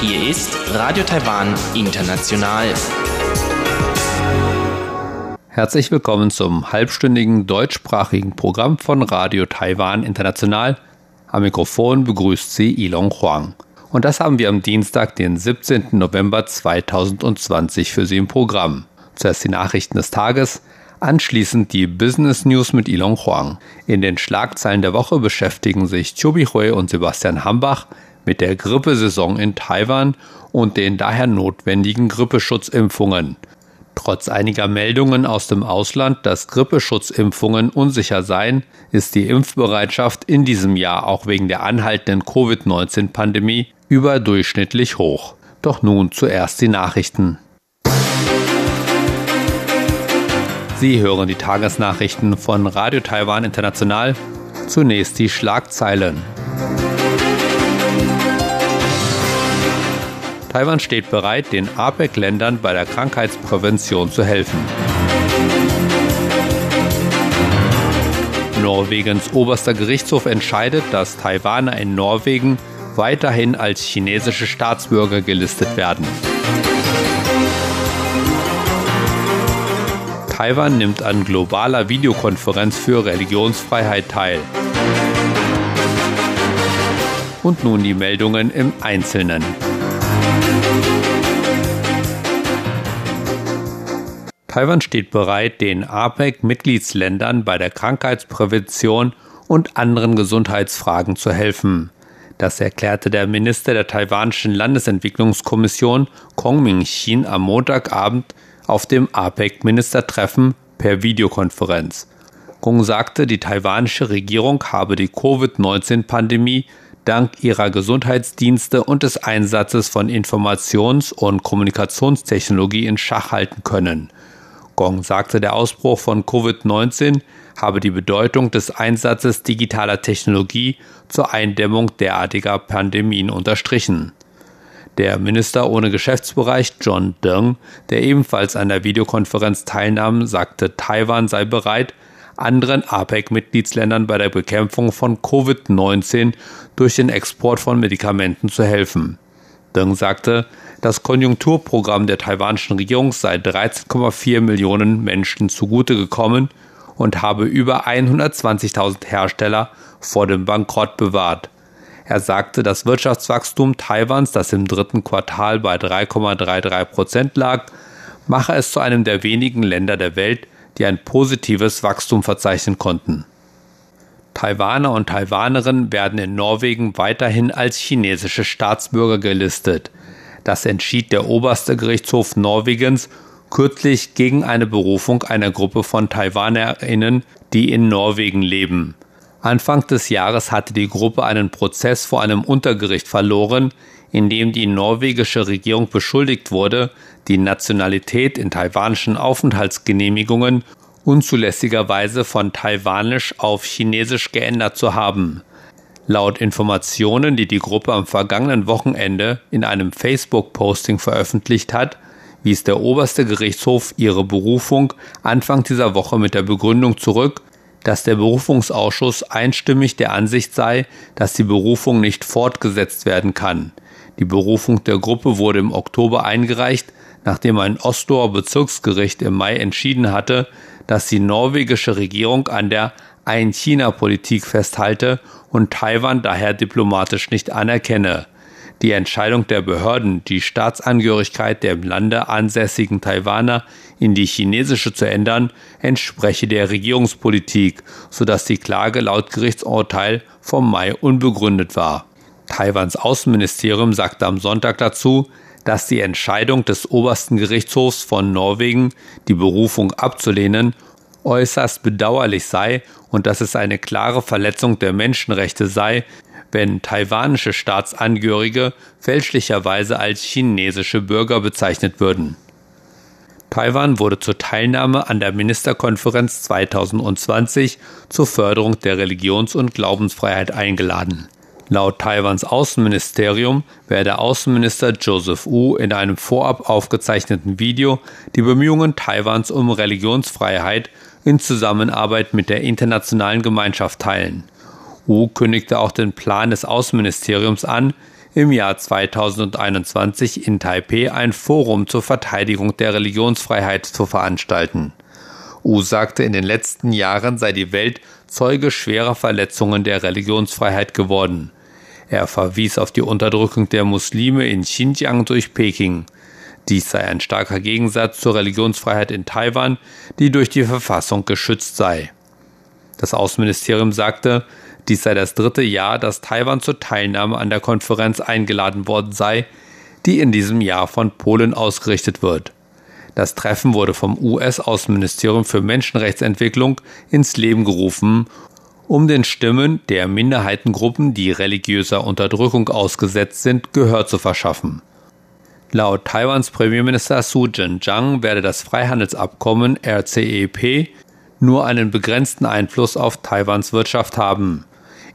Hier ist Radio Taiwan International. Herzlich willkommen zum halbstündigen deutschsprachigen Programm von Radio Taiwan International. Am Mikrofon begrüßt Sie Ilong Huang. Und das haben wir am Dienstag, den 17. November 2020 für Sie im Programm. Zuerst die Nachrichten des Tages, Anschließend die Business News mit Ilon Huang. In den Schlagzeilen der Woche beschäftigen sich Chobi Hui und Sebastian Hambach mit der Grippesaison in Taiwan und den daher notwendigen Grippeschutzimpfungen. Trotz einiger Meldungen aus dem Ausland, dass Grippeschutzimpfungen unsicher seien, ist die Impfbereitschaft in diesem Jahr auch wegen der anhaltenden Covid-19-Pandemie überdurchschnittlich hoch. Doch nun zuerst die Nachrichten. Sie hören die Tagesnachrichten von Radio Taiwan International. Zunächst die Schlagzeilen. Taiwan steht bereit, den APEC-Ländern bei der Krankheitsprävention zu helfen. Norwegens oberster Gerichtshof entscheidet, dass Taiwaner in Norwegen weiterhin als chinesische Staatsbürger gelistet werden. Taiwan nimmt an globaler Videokonferenz für Religionsfreiheit teil. Und nun die Meldungen im Einzelnen. Taiwan steht bereit, den APEC-Mitgliedsländern bei der Krankheitsprävention und anderen Gesundheitsfragen zu helfen. Das erklärte der Minister der taiwanischen Landesentwicklungskommission Kong Ming-Chin am Montagabend auf dem APEC-Ministertreffen per Videokonferenz. Gong sagte, die taiwanische Regierung habe die Covid-19-Pandemie dank ihrer Gesundheitsdienste und des Einsatzes von Informations- und Kommunikationstechnologie in Schach halten können. Gong sagte, der Ausbruch von Covid-19 habe die Bedeutung des Einsatzes digitaler Technologie zur Eindämmung derartiger Pandemien unterstrichen. Der Minister ohne Geschäftsbereich John Deng, der ebenfalls an der Videokonferenz teilnahm, sagte, Taiwan sei bereit, anderen APEC-Mitgliedsländern bei der Bekämpfung von Covid-19 durch den Export von Medikamenten zu helfen. Deng sagte, das Konjunkturprogramm der taiwanischen Regierung sei 13,4 Millionen Menschen zugute gekommen und habe über 120.000 Hersteller vor dem Bankrott bewahrt. Er sagte, das Wirtschaftswachstum Taiwans, das im dritten Quartal bei 3,33 Prozent lag, mache es zu einem der wenigen Länder der Welt, die ein positives Wachstum verzeichnen konnten. Taiwaner und Taiwanerinnen werden in Norwegen weiterhin als chinesische Staatsbürger gelistet. Das entschied der oberste Gerichtshof Norwegens kürzlich gegen eine Berufung einer Gruppe von Taiwanerinnen, die in Norwegen leben. Anfang des Jahres hatte die Gruppe einen Prozess vor einem Untergericht verloren, in dem die norwegische Regierung beschuldigt wurde, die Nationalität in taiwanischen Aufenthaltsgenehmigungen unzulässigerweise von taiwanisch auf chinesisch geändert zu haben. Laut Informationen, die die Gruppe am vergangenen Wochenende in einem Facebook-Posting veröffentlicht hat, wies der oberste Gerichtshof ihre Berufung Anfang dieser Woche mit der Begründung zurück, dass der Berufungsausschuss einstimmig der Ansicht sei, dass die Berufung nicht fortgesetzt werden kann. Die Berufung der Gruppe wurde im Oktober eingereicht, nachdem ein Osloer Bezirksgericht im Mai entschieden hatte, dass die norwegische Regierung an der Ein-China-Politik festhalte und Taiwan daher diplomatisch nicht anerkenne. Die Entscheidung der Behörden, die Staatsangehörigkeit der im Lande ansässigen Taiwaner in die chinesische zu ändern, entspreche der Regierungspolitik, sodass die Klage laut Gerichtsurteil vom Mai unbegründet war. Taiwans Außenministerium sagte am Sonntag dazu, dass die Entscheidung des obersten Gerichtshofs von Norwegen, die Berufung abzulehnen, äußerst bedauerlich sei und dass es eine klare Verletzung der Menschenrechte sei, wenn taiwanische Staatsangehörige fälschlicherweise als chinesische Bürger bezeichnet würden. Taiwan wurde zur Teilnahme an der Ministerkonferenz 2020 zur Förderung der Religions- und Glaubensfreiheit eingeladen. Laut Taiwans Außenministerium werde Außenminister Joseph Wu in einem vorab aufgezeichneten Video die Bemühungen Taiwans um Religionsfreiheit in Zusammenarbeit mit der internationalen Gemeinschaft teilen. Wu kündigte auch den Plan des Außenministeriums an, im Jahr 2021 in Taipeh ein Forum zur Verteidigung der Religionsfreiheit zu veranstalten. Wu sagte, in den letzten Jahren sei die Welt Zeuge schwerer Verletzungen der Religionsfreiheit geworden. Er verwies auf die Unterdrückung der Muslime in Xinjiang durch Peking. Dies sei ein starker Gegensatz zur Religionsfreiheit in Taiwan, die durch die Verfassung geschützt sei. Das Außenministerium sagte, dies sei das dritte Jahr, dass Taiwan zur Teilnahme an der Konferenz eingeladen worden sei, die in diesem Jahr von Polen ausgerichtet wird. Das Treffen wurde vom US-Außenministerium für Menschenrechtsentwicklung ins Leben gerufen, um den Stimmen der Minderheitengruppen, die religiöser Unterdrückung ausgesetzt sind, Gehör zu verschaffen. Laut Taiwans Premierminister Su Jin-Zhang werde das Freihandelsabkommen RCEP nur einen begrenzten Einfluss auf Taiwans Wirtschaft haben.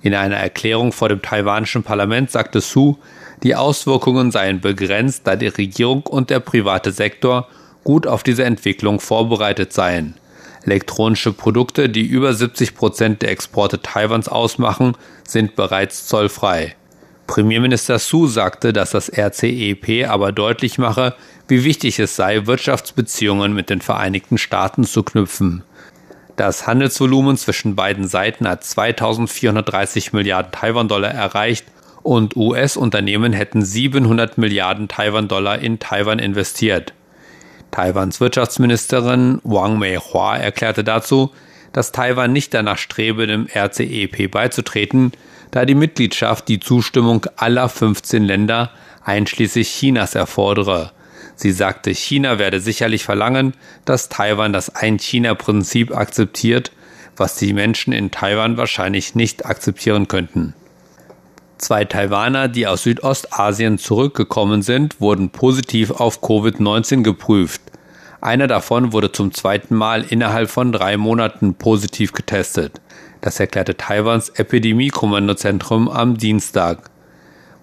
In einer Erklärung vor dem taiwanischen Parlament sagte Su, die Auswirkungen seien begrenzt, da die Regierung und der private Sektor gut auf diese Entwicklung vorbereitet seien. Elektronische Produkte, die über 70 Prozent der Exporte Taiwans ausmachen, sind bereits zollfrei. Premierminister Su sagte, dass das RCEP aber deutlich mache, wie wichtig es sei, Wirtschaftsbeziehungen mit den Vereinigten Staaten zu knüpfen. Das Handelsvolumen zwischen beiden Seiten hat 2430 Milliarden Taiwan-Dollar erreicht und US-Unternehmen hätten 700 Milliarden Taiwan-Dollar in Taiwan investiert. Taiwans Wirtschaftsministerin Wang Mei-Hua erklärte dazu, dass Taiwan nicht danach strebe, dem RCEP beizutreten, da die Mitgliedschaft die Zustimmung aller 15 Länder einschließlich Chinas erfordere. Sie sagte, China werde sicherlich verlangen, dass Taiwan das Ein-China-Prinzip akzeptiert, was die Menschen in Taiwan wahrscheinlich nicht akzeptieren könnten. Zwei Taiwaner, die aus Südostasien zurückgekommen sind, wurden positiv auf Covid-19 geprüft. Einer davon wurde zum zweiten Mal innerhalb von drei Monaten positiv getestet. Das erklärte Taiwans Epidemie-Kommandozentrum am Dienstag.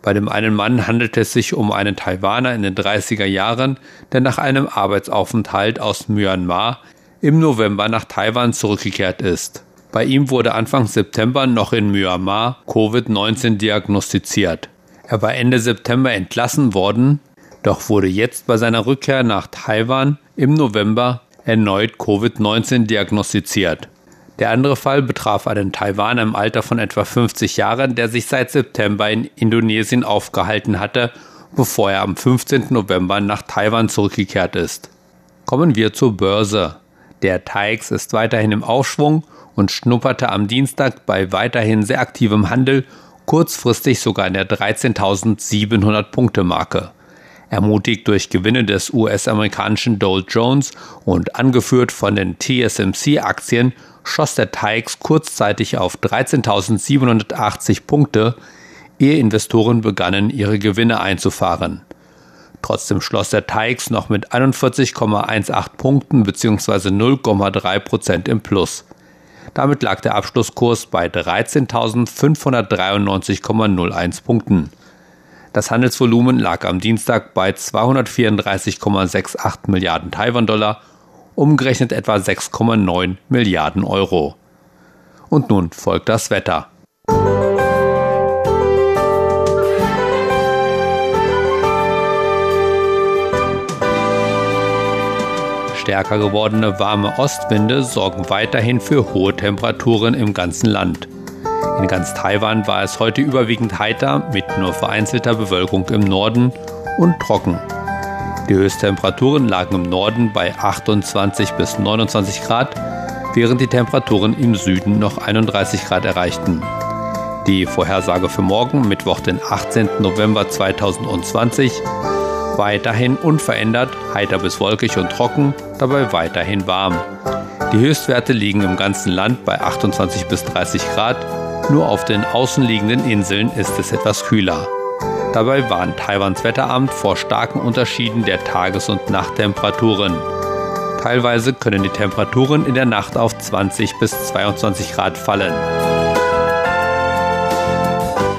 Bei dem einen Mann handelt es sich um einen Taiwaner in den 30er Jahren, der nach einem Arbeitsaufenthalt aus Myanmar im November nach Taiwan zurückgekehrt ist. Bei ihm wurde Anfang September noch in Myanmar Covid-19 diagnostiziert. Er war Ende September entlassen worden, doch wurde jetzt bei seiner Rückkehr nach Taiwan im November erneut Covid-19 diagnostiziert. Der andere Fall betraf einen Taiwaner im Alter von etwa 50 Jahren, der sich seit September in Indonesien aufgehalten hatte, bevor er am 15. November nach Taiwan zurückgekehrt ist. Kommen wir zur Börse. Der TAIX ist weiterhin im Aufschwung und schnupperte am Dienstag bei weiterhin sehr aktivem Handel kurzfristig sogar in der 13.700 Punkte Marke. Ermutigt durch Gewinne des US-amerikanischen Dow Jones und angeführt von den TSMC-Aktien schoss der TAIX kurzzeitig auf 13.780 Punkte, ehe Investoren begannen, ihre Gewinne einzufahren. Trotzdem schloss der TAIX noch mit 41,18 Punkten bzw. 0,3 Prozent im Plus. Damit lag der Abschlusskurs bei 13.593,01 Punkten. Das Handelsvolumen lag am Dienstag bei 234,68 Milliarden Taiwan-Dollar, umgerechnet etwa 6,9 Milliarden Euro. Und nun folgt das Wetter. Stärker gewordene warme Ostwinde sorgen weiterhin für hohe Temperaturen im ganzen Land. In ganz Taiwan war es heute überwiegend heiter mit nur vereinzelter Bewölkung im Norden und trocken. Die Höchsttemperaturen lagen im Norden bei 28 bis 29 Grad, während die Temperaturen im Süden noch 31 Grad erreichten. Die Vorhersage für morgen, Mittwoch, den 18. November 2020, weiterhin unverändert, heiter bis wolkig und trocken, dabei weiterhin warm. Die Höchstwerte liegen im ganzen Land bei 28 bis 30 Grad, nur auf den außenliegenden Inseln ist es etwas kühler. Dabei warnt Taiwans Wetteramt vor starken Unterschieden der Tages- und Nachttemperaturen. Teilweise können die Temperaturen in der Nacht auf 20 bis 22 Grad fallen.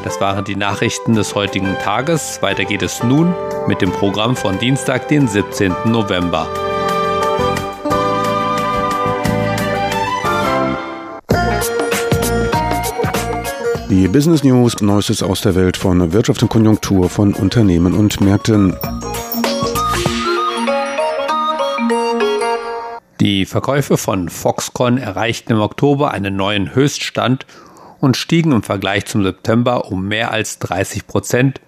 Das waren die Nachrichten des heutigen Tages. Weiter geht es nun mit dem Programm von Dienstag, den 17. November. Die Business News, Neuestes aus der Welt von Wirtschaft und Konjunktur von Unternehmen und Märkten. Die Verkäufe von Foxconn erreichten im Oktober einen neuen Höchststand und stiegen im Vergleich zum September um mehr als 30 Prozent,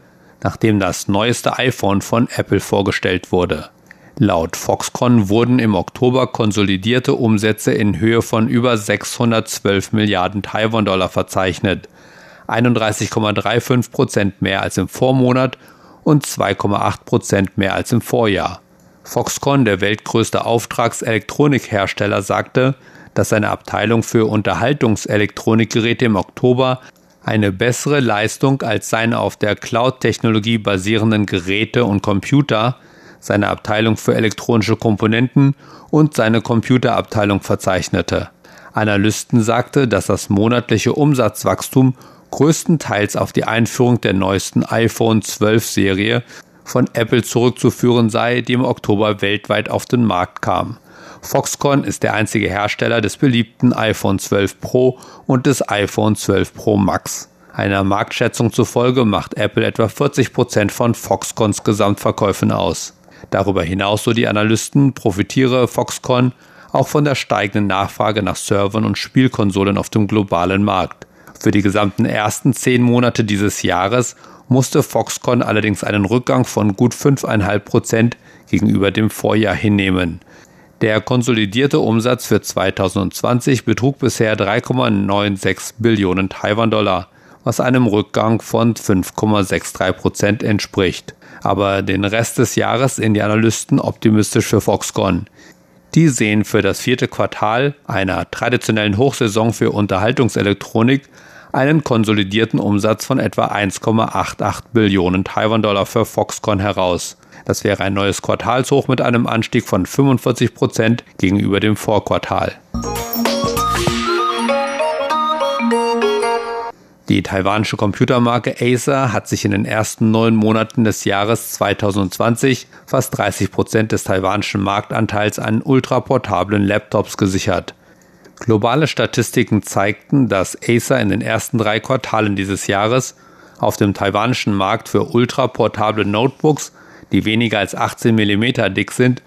nachdem das neueste iPhone von Apple vorgestellt wurde. Laut Foxconn wurden im Oktober konsolidierte Umsätze in Höhe von über 612 Milliarden Taiwan-Dollar verzeichnet, 31,35 Prozent mehr als im Vormonat und 2,8 Prozent mehr als im Vorjahr. Foxconn, der weltgrößte Auftragselektronikhersteller, sagte, dass seine Abteilung für Unterhaltungselektronikgeräte im Oktober eine bessere Leistung als seine auf der Cloud-Technologie basierenden Geräte und Computer, seine Abteilung für elektronische Komponenten und seine Computerabteilung verzeichnete. Analysten sagte, dass das monatliche Umsatzwachstum größtenteils auf die Einführung der neuesten iPhone 12 Serie von Apple zurückzuführen sei, die im Oktober weltweit auf den Markt kam. Foxconn ist der einzige Hersteller des beliebten iPhone 12 Pro und des iPhone 12 Pro Max. Einer Marktschätzung zufolge macht Apple etwa 40 Prozent von Foxconns Gesamtverkäufen aus. Darüber hinaus, so die Analysten, profitiere Foxconn auch von der steigenden Nachfrage nach Servern und Spielkonsolen auf dem globalen Markt. Für die gesamten ersten zehn Monate dieses Jahres musste Foxconn allerdings einen Rückgang von gut 5,5 Prozent gegenüber dem Vorjahr hinnehmen. Der konsolidierte Umsatz für 2020 betrug bisher 3,96 Billionen Taiwan-Dollar, was einem Rückgang von 5,63 Prozent entspricht. Aber den Rest des Jahres sehen die Analysten optimistisch für Foxconn. Die sehen für das vierte Quartal einer traditionellen Hochsaison für Unterhaltungselektronik einen konsolidierten Umsatz von etwa 1,88 Billionen Taiwan-Dollar für Foxconn heraus. Das wäre ein neues Quartalshoch mit einem Anstieg von 45 Prozent gegenüber dem Vorquartal. Die taiwanische Computermarke Acer hat sich in den ersten neun Monaten des Jahres 2020 fast 30 Prozent des taiwanischen Marktanteils an ultraportablen Laptops gesichert. Globale Statistiken zeigten, dass Acer in den ersten drei Quartalen dieses Jahres auf dem taiwanischen Markt für ultraportable Notebooks, die weniger als 18 mm dick sind,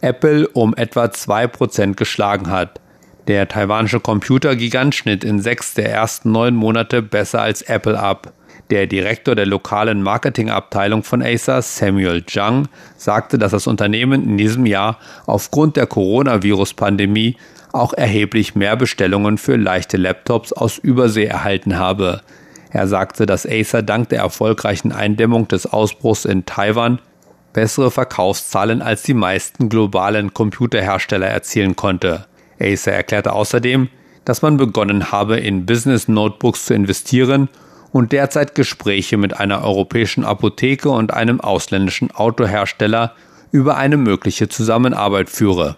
Apple um etwa 2% geschlagen hat. Der taiwanische Computergigant schnitt in sechs der ersten neun Monate besser als Apple ab. Der Direktor der lokalen Marketingabteilung von Acer, Samuel Zhang, sagte, dass das Unternehmen in diesem Jahr aufgrund der Coronavirus-Pandemie auch erheblich mehr Bestellungen für leichte Laptops aus Übersee erhalten habe. Er sagte, dass Acer dank der erfolgreichen Eindämmung des Ausbruchs in Taiwan bessere Verkaufszahlen als die meisten globalen Computerhersteller erzielen konnte. Acer erklärte außerdem, dass man begonnen habe, in Business Notebooks zu investieren und derzeit Gespräche mit einer europäischen Apotheke und einem ausländischen Autohersteller über eine mögliche Zusammenarbeit führe.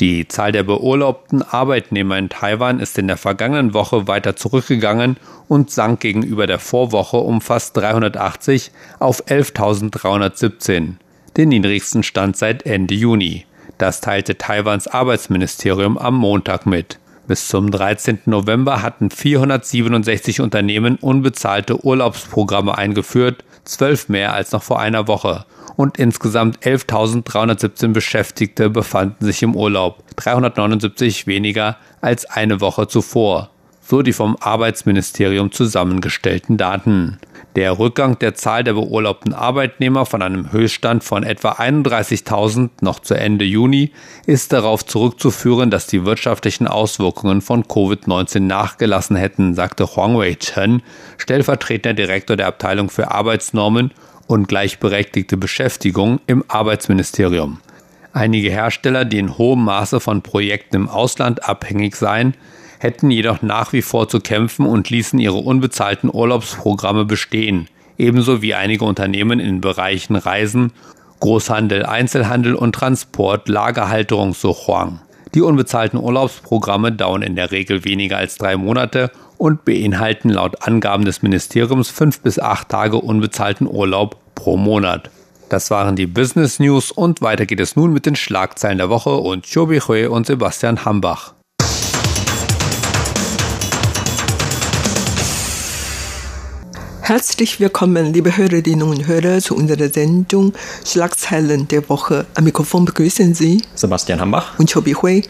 Die Zahl der beurlaubten Arbeitnehmer in Taiwan ist in der vergangenen Woche weiter zurückgegangen und sank gegenüber der Vorwoche um fast 380 auf 11.317, den niedrigsten Stand seit Ende Juni. Das teilte Taiwans Arbeitsministerium am Montag mit. Bis zum 13. November hatten 467 Unternehmen unbezahlte Urlaubsprogramme eingeführt, zwölf mehr als noch vor einer Woche und insgesamt 11.317 Beschäftigte befanden sich im Urlaub, 379 weniger als eine Woche zuvor, so die vom Arbeitsministerium zusammengestellten Daten. Der Rückgang der Zahl der beurlaubten Arbeitnehmer von einem Höchststand von etwa 31.000 noch zu Ende Juni ist darauf zurückzuführen, dass die wirtschaftlichen Auswirkungen von Covid-19 nachgelassen hätten, sagte Huang Wei Chen, stellvertretender Direktor der Abteilung für Arbeitsnormen und gleichberechtigte Beschäftigung im Arbeitsministerium. Einige Hersteller, die in hohem Maße von Projekten im Ausland abhängig seien, hätten jedoch nach wie vor zu kämpfen und ließen ihre unbezahlten Urlaubsprogramme bestehen, ebenso wie einige Unternehmen in Bereichen Reisen, Großhandel, Einzelhandel und Transport, Lagerhalterung, so. Die unbezahlten Urlaubsprogramme dauern in der Regel weniger als drei Monate und beinhalten laut Angaben des Ministeriums fünf bis acht Tage unbezahlten Urlaub pro Monat. Das waren die Business News und weiter geht es nun mit den Schlagzeilen der Woche und Chobi Hui und Sebastian Hambach. Herzlich willkommen, liebe Hörerinnen und Hörer, zu unserer Sendung Schlagzeilen der Woche. Am Mikrofon begrüßen Sie Sebastian Hambach und Chobi Hui.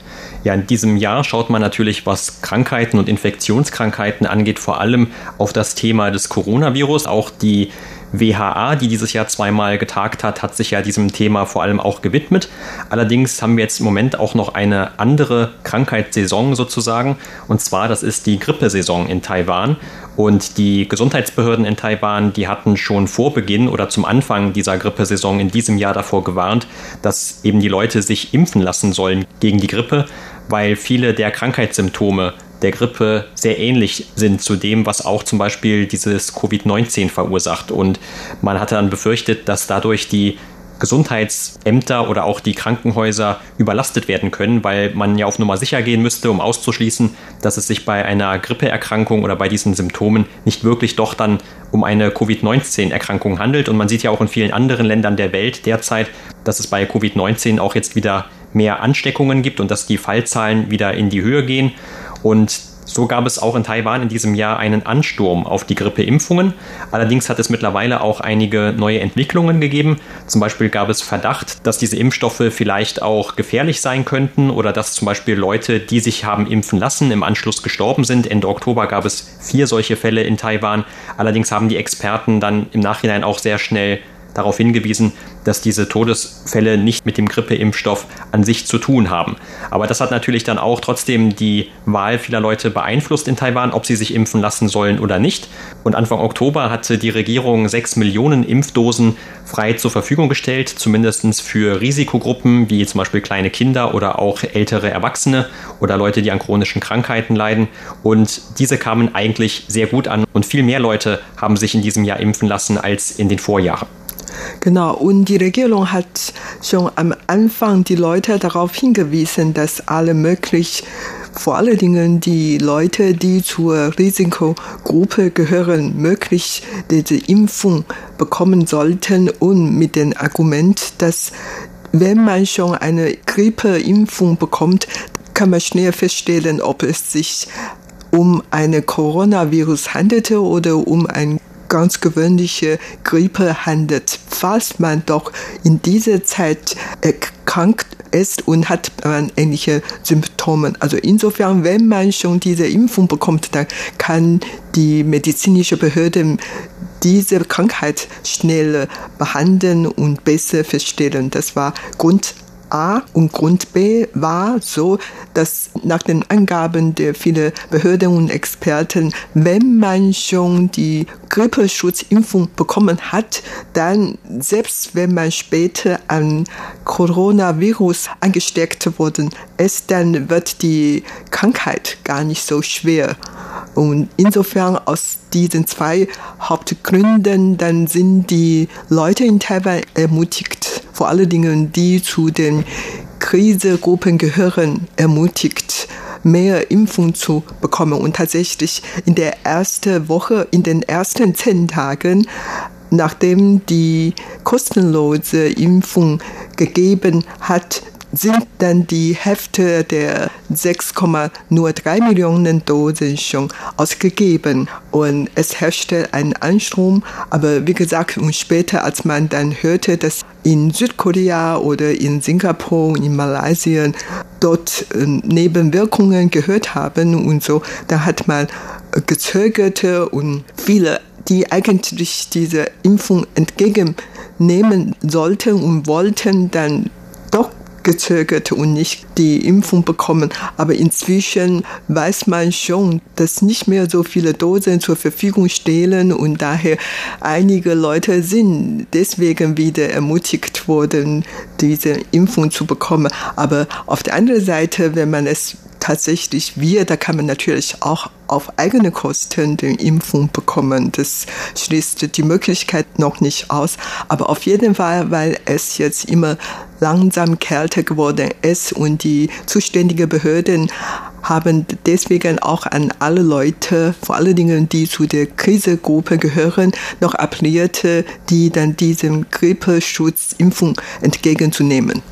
Ja, in diesem Jahr schaut man natürlich, was Krankheiten und Infektionskrankheiten angeht, vor allem auf das Thema des Coronavirus. Auch die WHA, die dieses Jahr zweimal getagt hat, hat sich ja diesem Thema vor allem auch gewidmet. Allerdings haben wir jetzt im Moment auch noch eine andere Krankheitssaison sozusagen. Und zwar, das ist die Grippesaison in Taiwan. Und die Gesundheitsbehörden in Taiwan, die hatten schon vor Beginn oder zum Anfang dieser Grippesaison in diesem Jahr davor gewarnt, dass eben die Leute sich impfen lassen sollen gegen die Grippe, weil viele der Krankheitssymptome der Grippe sehr ähnlich sind zu dem, was auch zum Beispiel dieses Covid-19 verursacht. Und man hatte dann befürchtet, dass dadurch die Gesundheitsämter oder auch die Krankenhäuser überlastet werden können, weil man ja auf Nummer sicher gehen müsste, um auszuschließen, dass es sich bei einer Grippeerkrankung oder bei diesen Symptomen nicht wirklich doch dann um eine Covid-19-Erkrankung handelt. Und man sieht ja auch in vielen anderen Ländern der Welt derzeit, dass es bei Covid-19 auch jetzt wieder mehr Ansteckungen gibt und dass die Fallzahlen wieder in die Höhe gehen. Und so gab es auch in Taiwan in diesem Jahr einen Ansturm auf die Grippeimpfungen. Allerdings hat es mittlerweile auch einige neue Entwicklungen gegeben. Zum Beispiel gab es Verdacht, dass diese Impfstoffe vielleicht auch gefährlich sein könnten oder dass zum Beispiel Leute, die sich haben impfen lassen, im Anschluss gestorben sind. Ende Oktober gab es vier solche Fälle in Taiwan. Allerdings haben die Experten dann im Nachhinein auch sehr schnell darauf hingewiesen, dass diese Todesfälle nicht mit dem Grippeimpfstoff an sich zu tun haben. Aber das hat natürlich dann auch trotzdem die Wahl vieler Leute beeinflusst in Taiwan, ob sie sich impfen lassen sollen oder nicht. Und Anfang Oktober hatte die Regierung sechs Millionen Impfdosen frei zur Verfügung gestellt, zumindest für Risikogruppen wie zum Beispiel kleine Kinder oder auch ältere Erwachsene oder Leute, die an chronischen Krankheiten leiden. Und diese kamen eigentlich sehr gut an und viel mehr Leute haben sich in diesem Jahr impfen lassen als in den Vorjahren. Genau, und die Regierung hat schon am Anfang die Leute darauf hingewiesen, dass alle möglich vor allen Dingen die Leute, die zur Risikogruppe gehören, möglich diese Impfung bekommen sollten. Und mit dem Argument, dass wenn man schon eine Grippeimpfung bekommt, kann man schnell feststellen, ob es sich um eine Coronavirus handelte oder um ein ganz gewöhnliche Grippe handelt. Falls man doch in dieser Zeit erkrankt ist und hat man ähnliche Symptome. Also insofern, wenn man schon diese Impfung bekommt, dann kann die medizinische Behörde diese Krankheit schneller behandeln und besser feststellen. Das war Grund A und Grund B war so, dass nach den Angaben der vielen Behörden und Experten, wenn man schon die Grippeschutzimpfung bekommen hat, dann selbst wenn man später an Coronavirus angesteckt worden ist, dann wird die Krankheit gar nicht so schwer. Und insofern aus diesen zwei Hauptgründen, dann sind die Leute in Taiwan ermutigt, vor allen Dingen die zu den Krisegruppen gehören, ermutigt, mehr Impfung zu bekommen. Und tatsächlich in der ersten Woche, in den ersten zehn Tagen, nachdem die kostenlose Impfung gegeben hat, sind dann die Hälfte der 6,03 Millionen Dosen schon ausgegeben und es herrschte ein Anstrom. Aber wie gesagt, und später, als man dann hörte, dass in Südkorea oder in Singapur in Malaysia dort ähm, Nebenwirkungen gehört haben und so, da hat man gezögerte und viele, die eigentlich diese Impfung entgegennehmen sollten und wollten, dann doch gezögert und nicht die Impfung bekommen. Aber inzwischen weiß man schon, dass nicht mehr so viele Dosen zur Verfügung stehen und daher einige Leute sind deswegen wieder ermutigt worden, diese Impfung zu bekommen. Aber auf der anderen Seite, wenn man es tatsächlich wir, da kann man natürlich auch auf eigene Kosten die Impfung bekommen. Das schließt die Möglichkeit noch nicht aus. Aber auf jeden Fall, weil es jetzt immer langsam kälter geworden ist und die zuständigen Behörden haben deswegen auch an alle Leute, vor allen Dingen die zu der Krisegruppe gehören, noch appelliert, die dann diesem Grippeschutzimpfung entgegenzunehmen.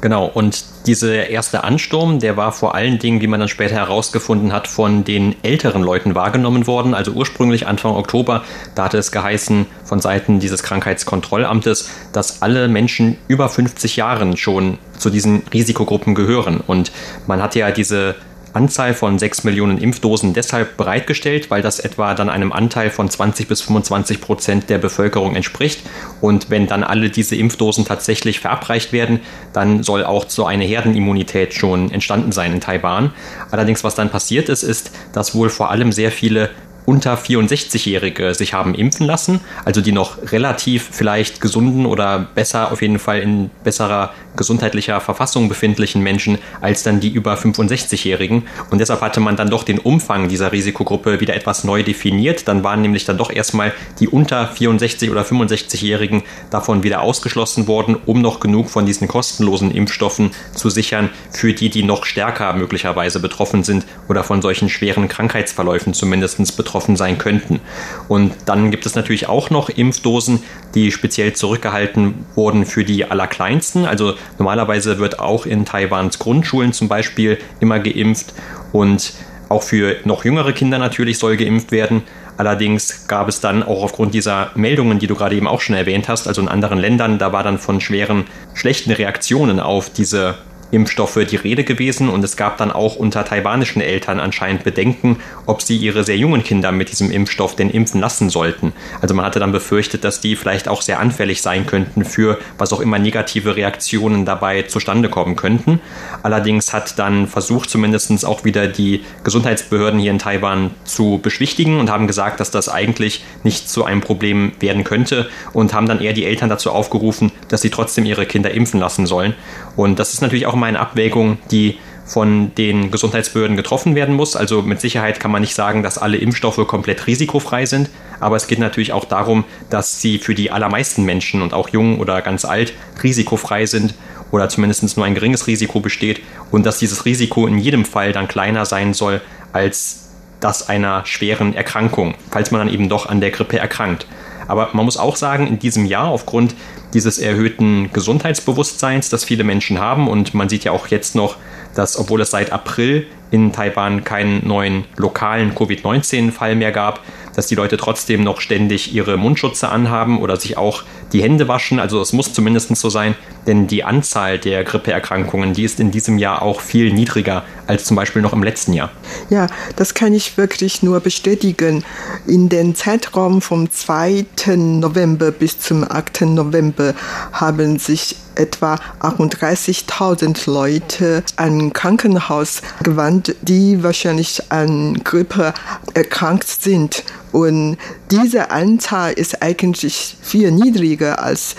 Genau, und dieser erste Ansturm, der war vor allen Dingen, wie man dann später herausgefunden hat, von den älteren Leuten wahrgenommen worden. Also ursprünglich Anfang Oktober, da hatte es geheißen von Seiten dieses Krankheitskontrollamtes, dass alle Menschen über 50 Jahren schon zu diesen Risikogruppen gehören. Und man hat ja diese Anzahl von 6 Millionen Impfdosen deshalb bereitgestellt, weil das etwa dann einem Anteil von 20 bis 25 Prozent der Bevölkerung entspricht. Und wenn dann alle diese Impfdosen tatsächlich verabreicht werden, dann soll auch so eine Herdenimmunität schon entstanden sein in Taiwan. Allerdings, was dann passiert ist, ist, dass wohl vor allem sehr viele unter 64-Jährige sich haben impfen lassen, also die noch relativ vielleicht gesunden oder besser auf jeden Fall in besserer gesundheitlicher Verfassung befindlichen Menschen als dann die über 65-Jährigen. Und deshalb hatte man dann doch den Umfang dieser Risikogruppe wieder etwas neu definiert. Dann waren nämlich dann doch erstmal die unter 64 oder 65-Jährigen davon wieder ausgeschlossen worden, um noch genug von diesen kostenlosen Impfstoffen zu sichern für die, die noch stärker möglicherweise betroffen sind oder von solchen schweren Krankheitsverläufen zumindest betroffen sein könnten. Und dann gibt es natürlich auch noch Impfdosen, die speziell zurückgehalten wurden für die Allerkleinsten. Also normalerweise wird auch in Taiwans Grundschulen zum Beispiel immer geimpft und auch für noch jüngere Kinder natürlich soll geimpft werden. Allerdings gab es dann auch aufgrund dieser Meldungen, die du gerade eben auch schon erwähnt hast, also in anderen Ländern, da war dann von schweren, schlechten Reaktionen auf diese Impfstoffe die Rede gewesen und es gab dann auch unter taiwanischen Eltern anscheinend Bedenken, ob sie ihre sehr jungen Kinder mit diesem Impfstoff denn impfen lassen sollten. Also man hatte dann befürchtet, dass die vielleicht auch sehr anfällig sein könnten für was auch immer negative Reaktionen dabei zustande kommen könnten. Allerdings hat dann versucht zumindest auch wieder die Gesundheitsbehörden hier in Taiwan zu beschwichtigen und haben gesagt, dass das eigentlich nicht zu einem Problem werden könnte und haben dann eher die Eltern dazu aufgerufen, dass sie trotzdem ihre Kinder impfen lassen sollen. Und das ist natürlich auch immer eine Abwägung, die von den Gesundheitsbehörden getroffen werden muss. Also mit Sicherheit kann man nicht sagen, dass alle Impfstoffe komplett risikofrei sind, aber es geht natürlich auch darum, dass sie für die allermeisten Menschen und auch jung oder ganz alt risikofrei sind oder zumindest nur ein geringes Risiko besteht und dass dieses Risiko in jedem Fall dann kleiner sein soll als das einer schweren Erkrankung, falls man dann eben doch an der Grippe erkrankt. Aber man muss auch sagen, in diesem Jahr aufgrund dieses erhöhten Gesundheitsbewusstseins, das viele Menschen haben, und man sieht ja auch jetzt noch, dass obwohl es seit April in Taiwan keinen neuen lokalen Covid-19-Fall mehr gab, dass die Leute trotzdem noch ständig ihre Mundschutze anhaben oder sich auch die Hände waschen. Also es muss zumindest so sein, denn die Anzahl der Grippeerkrankungen, die ist in diesem Jahr auch viel niedriger als zum Beispiel noch im letzten Jahr. Ja, das kann ich wirklich nur bestätigen. In den Zeitraum vom 2. November bis zum 8. November haben sich etwa 38.000 Leute an Krankenhaus gewandt, die wahrscheinlich an Grippe erkrankt sind. Und diese Anzahl ist eigentlich viel niedriger als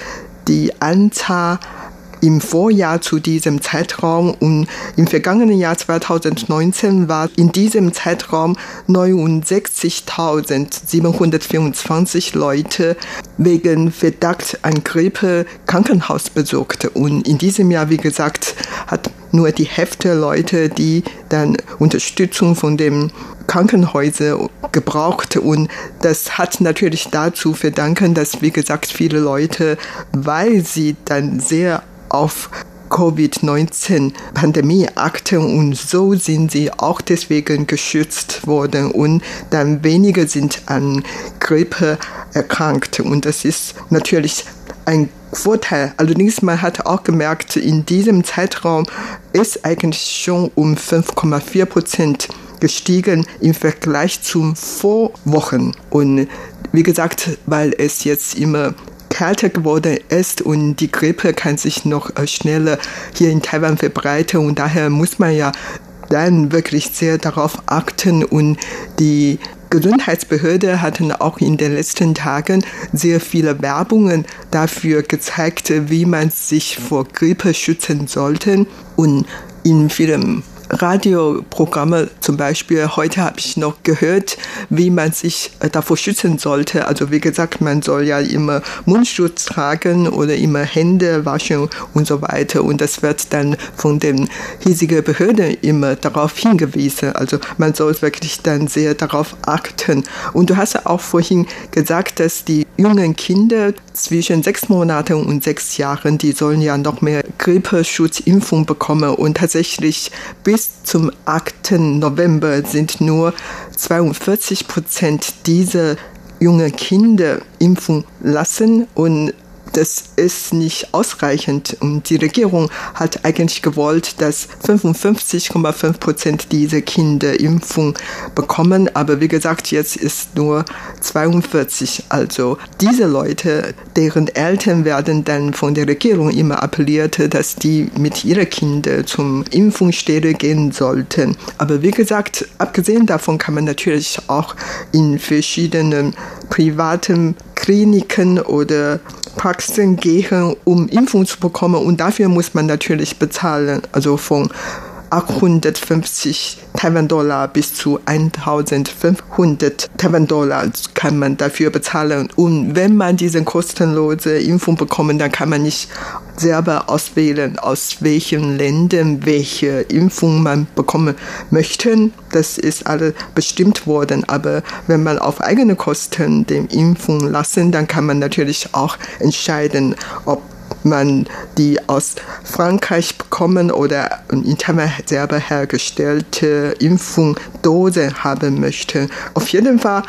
die Anzahl im Vorjahr zu diesem Zeitraum und im vergangenen Jahr 2019 war in diesem Zeitraum 69.724 Leute wegen Verdacht an Grippe Krankenhaus besucht. Und in diesem Jahr, wie gesagt, hat nur die Hälfte Leute, die dann Unterstützung von dem Krankenhäuser gebraucht und das hat natürlich dazu verdanken, dass wie gesagt viele Leute, weil sie dann sehr auf Covid-19-Pandemie achten und so sind sie auch deswegen geschützt worden und dann weniger sind an Grippe erkrankt und das ist natürlich ein Vorteil. Allerdings man hat auch gemerkt, in diesem Zeitraum ist eigentlich schon um 5,4 Prozent gestiegen im Vergleich zum Vorwochen. Und wie gesagt, weil es jetzt immer kälter geworden ist und die Grippe kann sich noch äh, schneller hier in Taiwan verbreiten und daher muss man ja dann wirklich sehr darauf achten und die Gesundheitsbehörde hatten auch in den letzten Tagen sehr viele Werbungen dafür gezeigt, wie man sich vor Grippe schützen sollte. Und in vielen Radioprogramme zum Beispiel. Heute habe ich noch gehört, wie man sich äh, davor schützen sollte. Also wie gesagt, man soll ja immer Mundschutz tragen oder immer Hände waschen und so weiter. Und das wird dann von den hiesigen Behörden immer darauf hingewiesen. Also man soll wirklich dann sehr darauf achten. Und du hast auch vorhin gesagt, dass die jungen Kinder zwischen sechs Monaten und sechs Jahren, die sollen ja noch mehr Grippeschutzimpfung bekommen. Und tatsächlich bis zum 8. November sind nur 42 Prozent dieser jungen Kinder impfen lassen und das ist nicht ausreichend. Und die Regierung hat eigentlich gewollt, dass 55,5 Prozent dieser Kinder Impfung bekommen. Aber wie gesagt, jetzt ist nur 42. Also diese Leute, deren Eltern werden dann von der Regierung immer appelliert, dass die mit ihren Kindern zum Impfungsstelle gehen sollten. Aber wie gesagt, abgesehen davon kann man natürlich auch in verschiedenen privaten Kliniken oder Praxen gehen, um Impfung zu bekommen. Und dafür muss man natürlich bezahlen. Also von 850 Taiwan-Dollar bis zu 1500 Taiwan-Dollar kann man dafür bezahlen. Und wenn man diese kostenlose Impfung bekommt, dann kann man nicht selber auswählen, aus welchen Ländern welche Impfung man bekommen möchte. Das ist alles bestimmt worden. Aber wenn man auf eigene Kosten den Impfung lassen, dann kann man natürlich auch entscheiden, ob man die aus Frankreich bekommen oder in Taiwan selber hergestellte Impfungdose haben möchte. Auf jeden Fall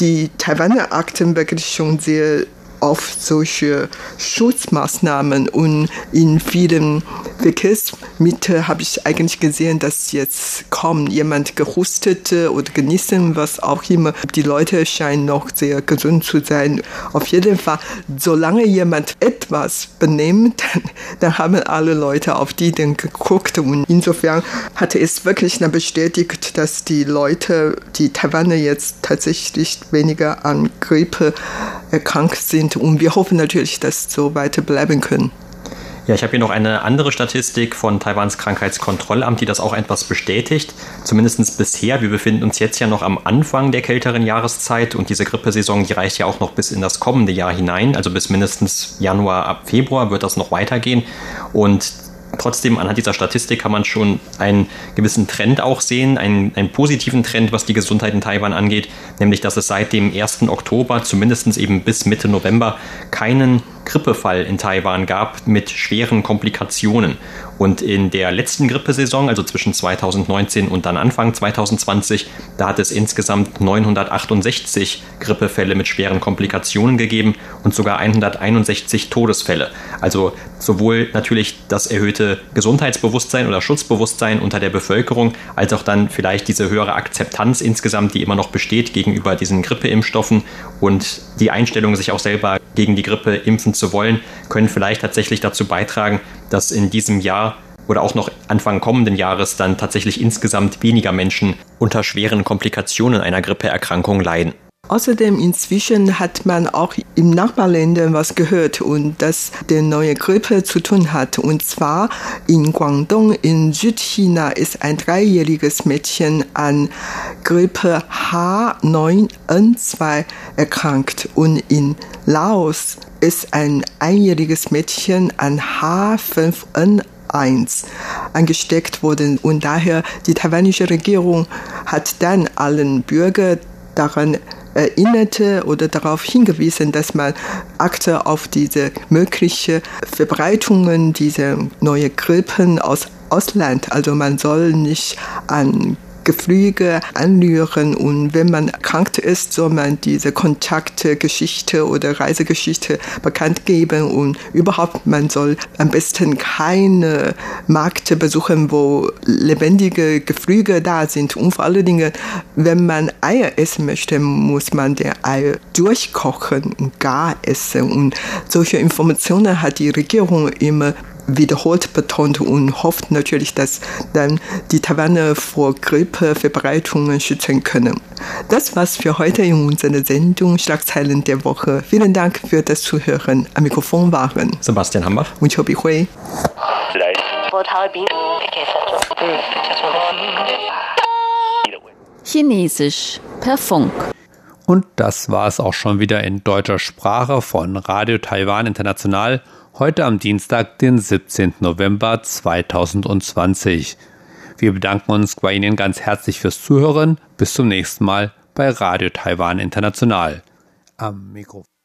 die Taiwaner Akten wirklich schon sehr auf solche Schutzmaßnahmen und in vielen Verkehrsmitteln habe ich eigentlich gesehen, dass jetzt kaum jemand gehustet oder genießen, was auch immer. Die Leute scheinen noch sehr gesund zu sein. Auf jeden Fall, solange jemand etwas benimmt, dann, dann haben alle Leute auf die dann geguckt und insofern hatte es wirklich bestätigt, dass die Leute, die Taiwaner jetzt tatsächlich weniger an Grippe erkrankt sind und wir hoffen natürlich, dass so weiter bleiben können. Ja, ich habe hier noch eine andere Statistik von Taiwans Krankheitskontrollamt, die das auch etwas bestätigt. Zumindest bisher. Wir befinden uns jetzt ja noch am Anfang der kälteren Jahreszeit und diese Grippesaison, die reicht ja auch noch bis in das kommende Jahr hinein. Also bis mindestens Januar, ab Februar wird das noch weitergehen. Und Trotzdem, anhand dieser Statistik kann man schon einen gewissen Trend auch sehen, einen, einen positiven Trend, was die Gesundheit in Taiwan angeht, nämlich dass es seit dem 1. Oktober, zumindest eben bis Mitte November, keinen Grippefall in Taiwan gab mit schweren Komplikationen. Und in der letzten Grippesaison, also zwischen 2019 und dann Anfang 2020, da hat es insgesamt 968 Grippefälle mit schweren Komplikationen gegeben und sogar 161 Todesfälle. Also sowohl natürlich das erhöhte Gesundheitsbewusstsein oder Schutzbewusstsein unter der Bevölkerung, als auch dann vielleicht diese höhere Akzeptanz insgesamt, die immer noch besteht gegenüber diesen Grippeimpfstoffen und die Einstellung, sich auch selber gegen die Grippe impfen zu wollen, können vielleicht tatsächlich dazu beitragen, dass in diesem Jahr oder auch noch Anfang kommenden Jahres dann tatsächlich insgesamt weniger Menschen unter schweren Komplikationen einer Grippeerkrankung leiden. Außerdem inzwischen hat man auch im Nachbarländern was gehört und das der neue Grippe zu tun hat. Und zwar in Guangdong in Südchina ist ein dreijähriges Mädchen an Grippe H9N2 erkrankt und in Laos ist ein einjähriges Mädchen an H5N1 angesteckt worden und daher die taiwanische Regierung hat dann allen Bürgern daran erinnerte oder darauf hingewiesen, dass man Akte auf diese mögliche Verbreitungen dieser neuen Grippen aus Ausland, also man soll nicht an Geflüge anrühren. Und wenn man erkrankt ist, soll man diese Kontaktgeschichte oder Reisegeschichte bekannt geben. Und überhaupt man soll am besten keine Märkte besuchen, wo lebendige Geflüge da sind. Und vor allen Dingen, wenn man Eier essen möchte, muss man die Eier durchkochen und gar essen. Und solche Informationen hat die Regierung immer wiederholt betont und hofft natürlich, dass dann die Taiwaner vor Grippeverbreitungen schützen können. Das war's für heute in unserer Sendung Schlagzeilen der Woche. Vielen Dank für das Zuhören. Am Mikrofon waren Sebastian Hambach und Chobi Hui. Chinesisch per Funk. Und das war es auch schon wieder in deutscher Sprache von Radio Taiwan International heute am Dienstag, den 17. November 2020. Wir bedanken uns bei Ihnen ganz herzlich fürs Zuhören. Bis zum nächsten Mal bei Radio Taiwan International. Am Mikrofon.